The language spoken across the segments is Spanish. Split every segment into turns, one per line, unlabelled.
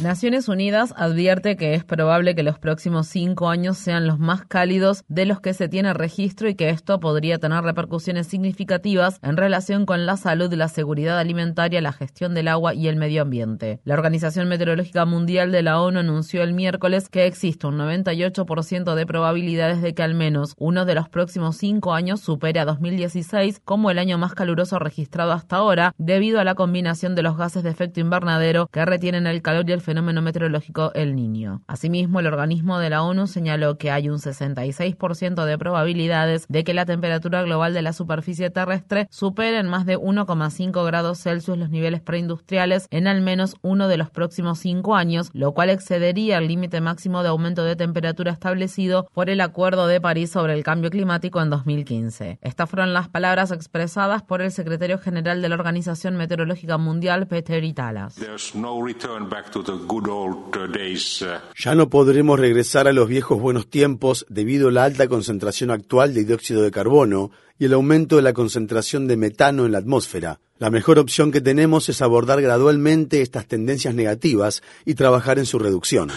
Naciones Unidas advierte que es probable que los próximos cinco años sean los más cálidos de los que se tiene registro y que esto podría tener repercusiones significativas en relación con la salud, la seguridad alimentaria, la gestión del agua y el medio ambiente. La Organización Meteorológica Mundial de la ONU anunció el miércoles que existe un 98% de probabilidades de que al menos uno de los próximos cinco años supere a 2016 como el año más caluroso registrado hasta ahora, debido a la combinación de los gases de efecto invernadero que retienen el calor y el fenómeno meteorológico El Niño. Asimismo, el organismo de la ONU señaló que hay un 66% de probabilidades de que la temperatura global de la superficie terrestre supere en más de 1,5 grados Celsius los niveles preindustriales en al menos uno de los próximos cinco años, lo cual excedería el límite máximo de aumento de temperatura establecido por el Acuerdo de París sobre el Cambio Climático en 2015. Estas fueron las palabras expresadas por el secretario general de la Organización Meteorológica Mundial, Peter Italas.
Uh, uh, ya no podremos regresar a los viejos buenos tiempos debido a la alta concentración actual de dióxido de carbono y el aumento de la concentración de metano en la atmósfera. La mejor opción que tenemos es abordar gradualmente estas tendencias negativas y trabajar en su reducción.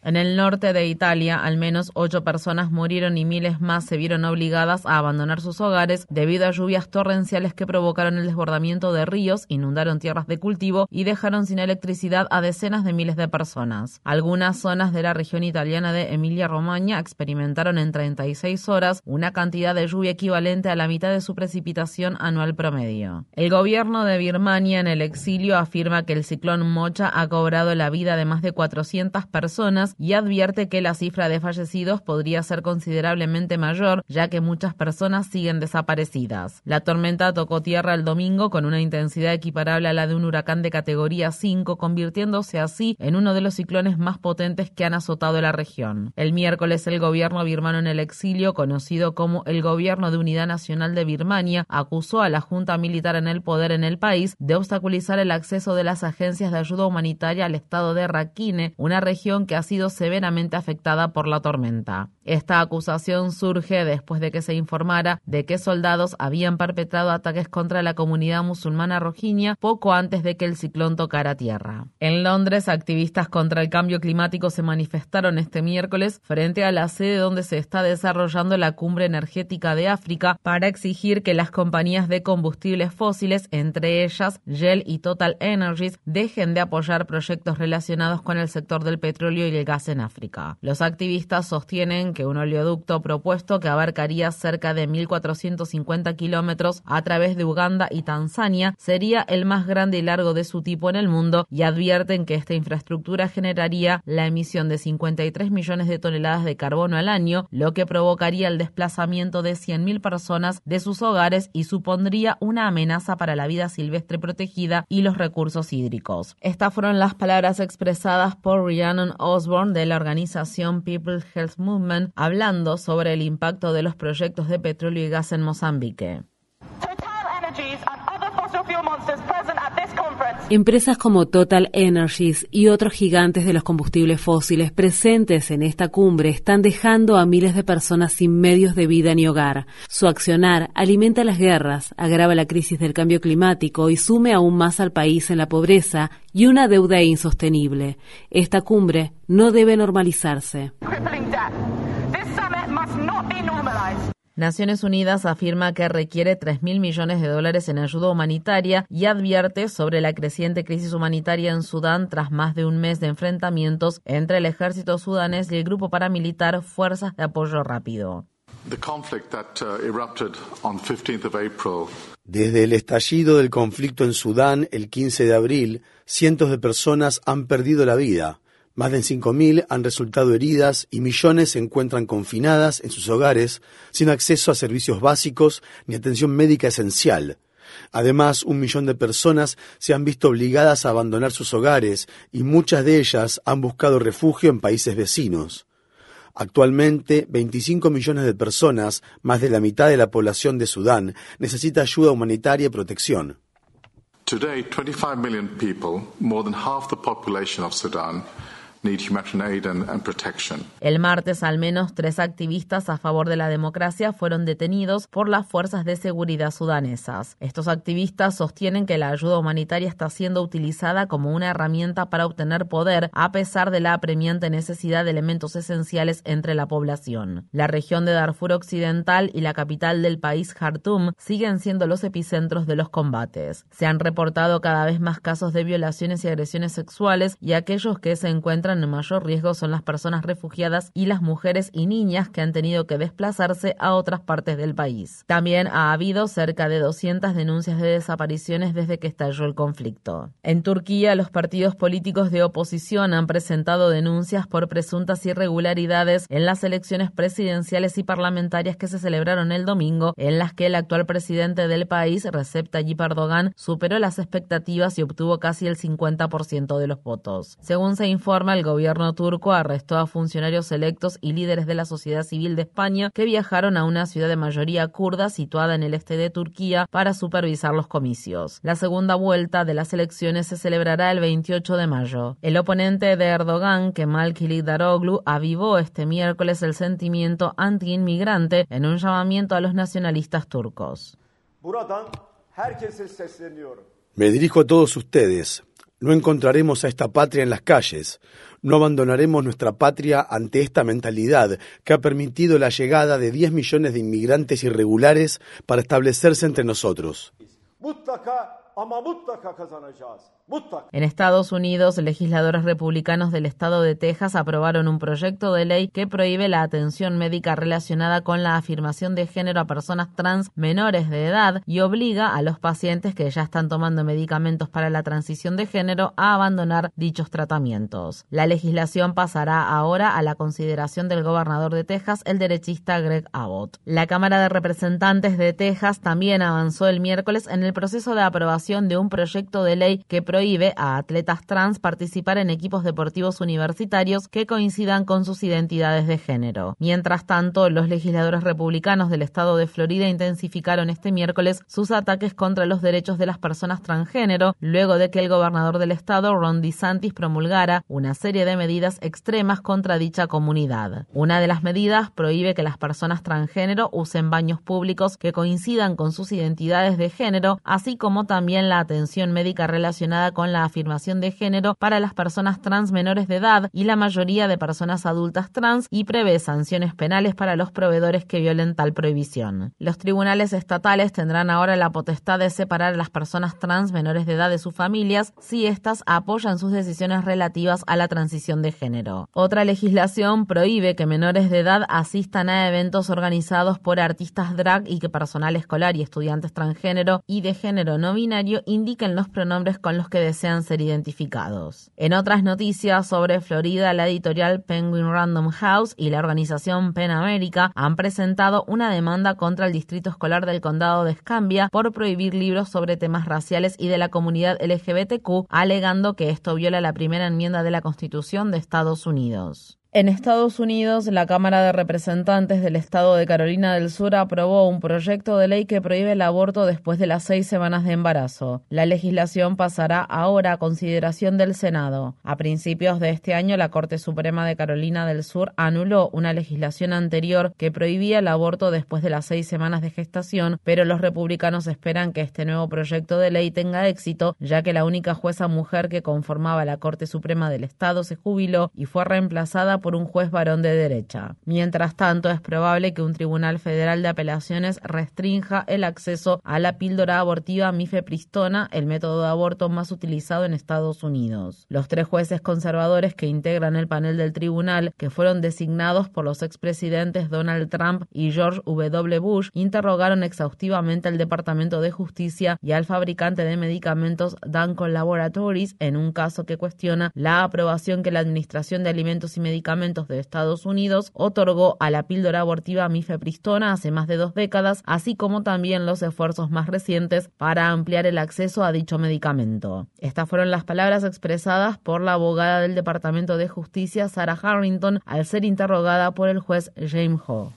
Uh, en el norte de Italia, al menos ocho personas murieron y miles más se vieron obligadas a abandonar sus hogares debido a lluvias torrenciales que provocaron el desbordamiento de ríos, inundaron tierras de cultivo y dejaron sin electricidad a decenas de miles de personas. Algunas zonas de la región italiana de Emilia-Romagna experimentaron en 36 horas una cantidad de lluvia equivalente a la mitad de su precipitación anual promedio. El gobierno de Birmania en el exilio afirma que el ciclón Mocha ha cobrado la vida de más de 400 personas y advierte que la cifra de fallecidos podría ser considerablemente mayor, ya que muchas personas siguen desaparecidas. La tormenta tocó tierra el domingo con una intensidad equiparable a la de un huracán de categoría 5, convirtiéndose así en uno de los ciclones más potentes que han azotado la región. El miércoles el gobierno birmano en el exilio, conocido como el Gobierno de Unidad Nacional de Birmania acusó a la junta militar en el poder en el país de obstaculizar el acceso de las agencias de ayuda humanitaria al estado de Rakhine, una región que ha sido severamente afectada por la tormenta. Esta acusación surge después de que se informara de que soldados habían perpetrado ataques contra la comunidad musulmana rojinia poco antes de que el ciclón tocara tierra. En Londres, activistas contra el cambio climático se manifestaron este miércoles frente a la sede donde se está desarrollando la cumbre energética de África para exigir que las compañías de combustibles fósiles, entre ellas Shell y Total Energies, dejen de apoyar proyectos relacionados con el sector del petróleo y el en África. Los activistas sostienen que un oleoducto propuesto que abarcaría cerca de 1.450 kilómetros a través de Uganda y Tanzania sería el más grande y largo de su tipo en el mundo y advierten que esta infraestructura generaría la emisión de 53 millones de toneladas de carbono al año, lo que provocaría el desplazamiento de 100.000 personas de sus hogares y supondría una amenaza para la vida silvestre protegida y los recursos hídricos. Estas fueron las palabras expresadas por Rhiannon Osborne de la organización People's Health Movement hablando sobre el impacto de los proyectos de petróleo y gas en Mozambique.
Empresas como Total Energies y otros gigantes de los combustibles fósiles presentes en esta cumbre están dejando a miles de personas sin medios de vida ni hogar. Su accionar alimenta las guerras, agrava la crisis del cambio climático y sume aún más al país en la pobreza y una deuda insostenible. Esta cumbre no debe normalizarse.
Naciones Unidas afirma que requiere 3.000 millones de dólares en ayuda humanitaria y advierte sobre la creciente crisis humanitaria en Sudán tras más de un mes de enfrentamientos entre el ejército sudanés y el grupo paramilitar Fuerzas de Apoyo Rápido.
Uh, Desde el estallido del conflicto en Sudán el 15 de abril, cientos de personas han perdido la vida Más de 5.000 han resultado heridas y millones se encuentran confinadas en sus hogares sin acceso a servicios básicos ni atención médica esencial. Además, un millón de personas se han visto obligadas a abandonar sus hogares y muchas de ellas han buscado refugio en países vecinos. Actualmente, 25 millones de personas, más de la mitad de la población de Sudán, necesita ayuda humanitaria y protección.
Today, 25 million people, more than half the population of Sudan,
el martes, al menos tres activistas a favor de la democracia fueron detenidos por las fuerzas de seguridad sudanesas. Estos activistas sostienen que la ayuda humanitaria está siendo utilizada como una herramienta para obtener poder, a pesar de la apremiante necesidad de elementos esenciales entre la población. La región de Darfur Occidental y la capital del país, Khartoum, siguen siendo los epicentros de los combates. Se han reportado cada vez más casos de violaciones y agresiones sexuales y aquellos que se encuentran en mayor riesgo son las personas refugiadas y las mujeres y niñas que han tenido que desplazarse a otras partes del país. También ha habido cerca de 200 denuncias de desapariciones desde que estalló el conflicto. En Turquía, los partidos políticos de oposición han presentado denuncias por presuntas irregularidades en las elecciones presidenciales y parlamentarias que se celebraron el domingo, en las que el actual presidente del país, Recep Tayyip Erdogan, superó las expectativas y obtuvo casi el 50% de los votos. Según se informa, el el gobierno turco arrestó a funcionarios electos y líderes de la sociedad civil de España que viajaron a una ciudad de mayoría kurda situada en el este de Turquía para supervisar los comicios. La segunda vuelta de las elecciones se celebrará el 28 de mayo. El oponente de Erdogan, Kemal Kılıçdaroğlu, avivó este miércoles el sentimiento anti-inmigrante en un llamamiento a los nacionalistas turcos.
Me dirijo a todos ustedes. No encontraremos a esta patria en las calles, no abandonaremos nuestra patria ante esta mentalidad que ha permitido la llegada de 10 millones de inmigrantes irregulares para establecerse entre nosotros.
En Estados Unidos, legisladores republicanos del estado de Texas aprobaron un proyecto de ley que prohíbe la atención médica relacionada con la afirmación de género a personas trans menores de edad y obliga a los pacientes que ya están tomando medicamentos para la transición de género a abandonar dichos tratamientos. La legislación pasará ahora a la consideración del gobernador de Texas, el derechista Greg Abbott. La Cámara de Representantes de Texas también avanzó el miércoles en el proceso de aprobación de un proyecto de ley que prohíbe a atletas trans participar en equipos deportivos universitarios que coincidan con sus identidades de género. Mientras tanto, los legisladores republicanos del estado de Florida intensificaron este miércoles sus ataques contra los derechos de las personas transgénero, luego de que el gobernador del estado, Ron DeSantis, promulgara una serie de medidas extremas contra dicha comunidad. Una de las medidas prohíbe que las personas transgénero usen baños públicos que coincidan con sus identidades de género, así como también la atención médica relacionada con la afirmación de género para las personas trans menores de edad y la mayoría de personas adultas trans y prevé sanciones penales para los proveedores que violen tal prohibición. Los tribunales estatales tendrán ahora la potestad de separar a las personas trans menores de edad de sus familias si éstas apoyan sus decisiones relativas a la transición de género. Otra legislación prohíbe que menores de edad asistan a eventos organizados por artistas drag y que personal escolar y estudiantes transgénero y de género no binario indiquen los pronombres con los que desean ser identificados. En otras noticias sobre Florida, la editorial Penguin Random House y la organización PEN America han presentado una demanda contra el Distrito Escolar del Condado de Escambia por prohibir libros sobre temas raciales y de la comunidad LGBTQ, alegando que esto viola la primera enmienda de la Constitución de Estados Unidos. En Estados Unidos, la Cámara de Representantes del Estado de Carolina del Sur aprobó un proyecto de ley que prohíbe el aborto después de las seis semanas de embarazo. La legislación pasará ahora a consideración del Senado. A principios de este año, la Corte Suprema de Carolina del Sur anuló una legislación anterior que prohibía el aborto después de las seis semanas de gestación, pero los republicanos esperan que este nuevo proyecto de ley tenga éxito, ya que la única jueza mujer que conformaba la Corte Suprema del Estado se jubiló y fue reemplazada por un juez varón de derecha. Mientras tanto, es probable que un tribunal federal de apelaciones restrinja el acceso a la píldora abortiva mifepristona, el método de aborto más utilizado en Estados Unidos. Los tres jueces conservadores que integran el panel del tribunal, que fueron designados por los expresidentes Donald Trump y George W. Bush, interrogaron exhaustivamente al Departamento de Justicia y al fabricante de medicamentos Danco Laboratories en un caso que cuestiona la aprobación que la Administración de Alimentos y Medicamentos de Estados Unidos otorgó a la píldora abortiva mifepristona hace más de dos décadas, así como también los esfuerzos más recientes para ampliar el acceso a dicho medicamento. Estas fueron las palabras expresadas por la abogada del Departamento de Justicia, Sarah Harrington, al ser interrogada por el juez James Ho.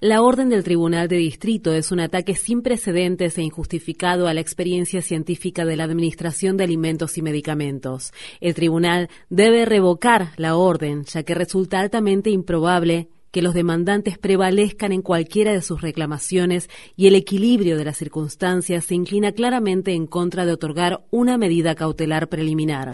La orden del Tribunal de Distrito es un ataque sin precedentes e injustificado a la experiencia científica de la Administración de Alimentos y Medicamentos. El tribunal debe revocar la orden, ya que resulta altamente improbable que los demandantes prevalezcan en cualquiera de sus reclamaciones y el equilibrio de las circunstancias se inclina claramente en contra de otorgar una medida cautelar preliminar.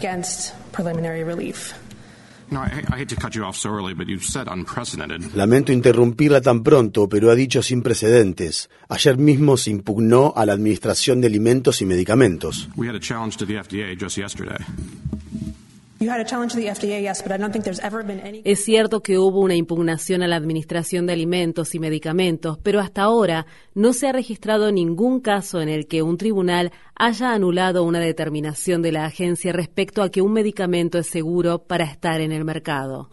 Lamento interrumpirla tan pronto, pero ha dicho sin precedentes. Ayer mismo se impugnó a la Administración de Alimentos y Medicamentos.
Es cierto que hubo una impugnación a la Administración de Alimentos y Medicamentos, pero hasta ahora no se ha registrado ningún caso en el que un tribunal haya anulado una determinación de la agencia respecto a que un medicamento es seguro para estar en el mercado.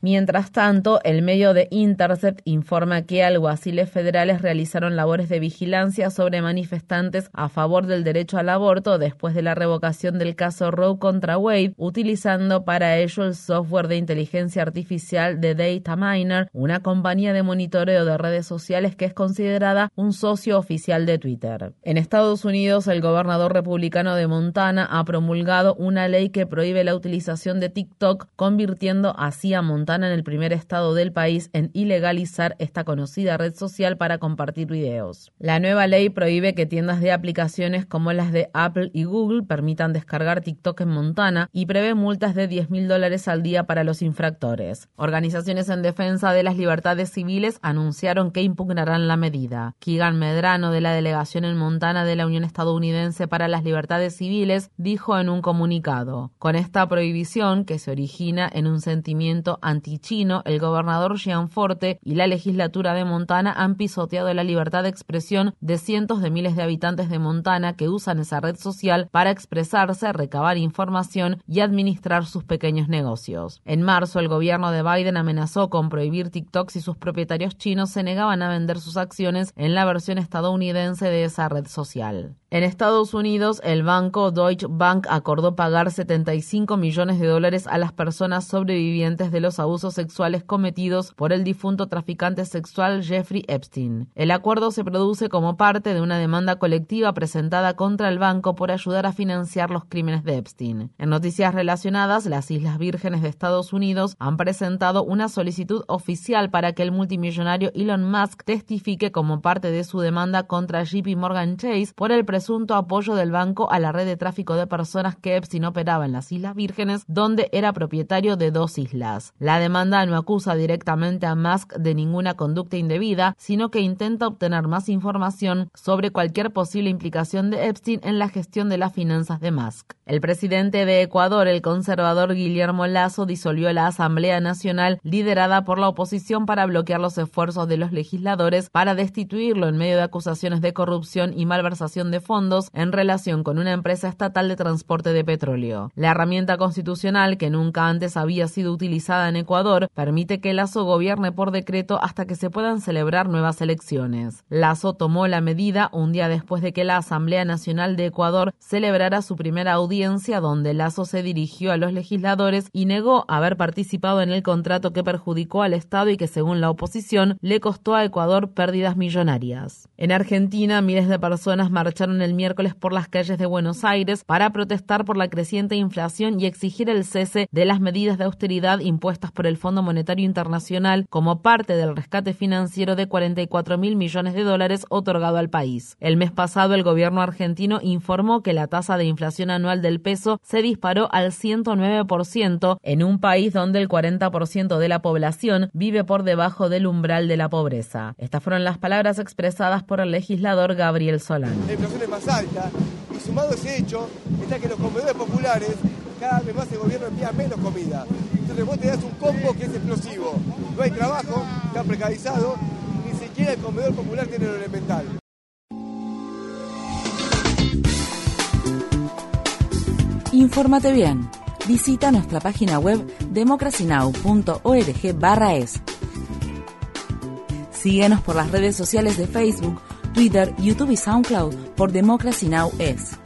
Mientras tanto, el medio de Intercept informa que alguaciles federales realizaron labores de vigilancia sobre manifestantes a favor del derecho al aborto después de la revocación del caso Roe contra Wade, utilizando para ello el software de inteligencia artificial de Dataminer, una compañía de monitoreo de redes sociales que es considerada un socio oficial de Twitter. En Estados Unidos, el gobernador republicano de Montana ha promulgado una ley que prohíbe la utilización de TikTok, convirtiendo así a Montana en el primer estado del país en ilegalizar esta conocida red social para compartir videos. La nueva ley prohíbe que tiendas de aplicaciones como las de Apple y Google permitan descargar TikTok en Montana y prevé multas de 10 mil dólares al día para los infractores. Organizaciones en defensa de las libertades civiles anunciaron que impugnarán la medida. Keegan Medrano, de la delegación en Montana de la Unión Estadounidense para las Libertades Civiles, dijo en un comunicado, con esta prohibición que se origina en un sentimiento anti antichino, el gobernador Gianforte y la legislatura de Montana han pisoteado la libertad de expresión de cientos de miles de habitantes de Montana que usan esa red social para expresarse, recabar información y administrar sus pequeños negocios. En marzo, el gobierno de Biden amenazó con prohibir TikTok si sus propietarios chinos se negaban a vender sus acciones en la versión estadounidense de esa red social. En Estados Unidos, el banco Deutsche Bank acordó pagar 75 millones de dólares a las personas sobrevivientes de los abusos sexuales cometidos por el difunto traficante sexual Jeffrey Epstein. El acuerdo se produce como parte de una demanda colectiva presentada contra el banco por ayudar a financiar los crímenes de Epstein. En noticias relacionadas, las Islas Vírgenes de Estados Unidos han presentado una solicitud oficial para que el multimillonario Elon Musk testifique como parte de su demanda contra JP Morgan Chase por el presunto apoyo del banco a la red de tráfico de personas que Epstein operaba en las Islas Vírgenes, donde era propietario de dos islas. La demanda no acusa directamente a Musk de ninguna conducta indebida, sino que intenta obtener más información sobre cualquier posible implicación de Epstein en la gestión de las finanzas de Musk. El presidente de Ecuador, el conservador Guillermo Lazo, disolvió la Asamblea Nacional liderada por la oposición para bloquear los esfuerzos de los legisladores para destituirlo en medio de acusaciones de corrupción y malversación de fondos en relación con una empresa estatal de transporte de petróleo. La herramienta constitucional, que nunca antes había sido utilizada en Ecuador, permite que Lazo gobierne por decreto hasta que se puedan celebrar nuevas elecciones. Lazo tomó la medida un día después de que la Asamblea Nacional de Ecuador celebrara su primera audiencia donde Lazo se dirigió a los legisladores y negó haber participado en el contrato que perjudicó al Estado y que según la oposición le costó a Ecuador pérdidas millonarias. En Argentina, miles de personas marcharon marcharon el miércoles por las calles de Buenos Aires para protestar por la creciente inflación y exigir el cese de las medidas de austeridad impuestas por el Fondo Monetario Internacional como parte del rescate financiero de 44 mil millones de dólares otorgado al país. El mes pasado, el gobierno argentino informó que la tasa de inflación anual del peso se disparó al 109% en un país donde el 40% de la población vive por debajo del umbral de la pobreza. Estas fueron las palabras expresadas por el legislador Gabriel Solán.
La inflación es más alta y sumado a ese hecho está que los comedores populares cada vez más el gobierno envía menos comida. Vos te das un combo que es explosivo. No hay trabajo, está precarizado, ni siquiera el comedor popular tiene lo elemental.
Infórmate bien. Visita nuestra página web democracynow.org/es. Síguenos por las redes sociales de Facebook, Twitter, YouTube y SoundCloud por Democracy Now! es.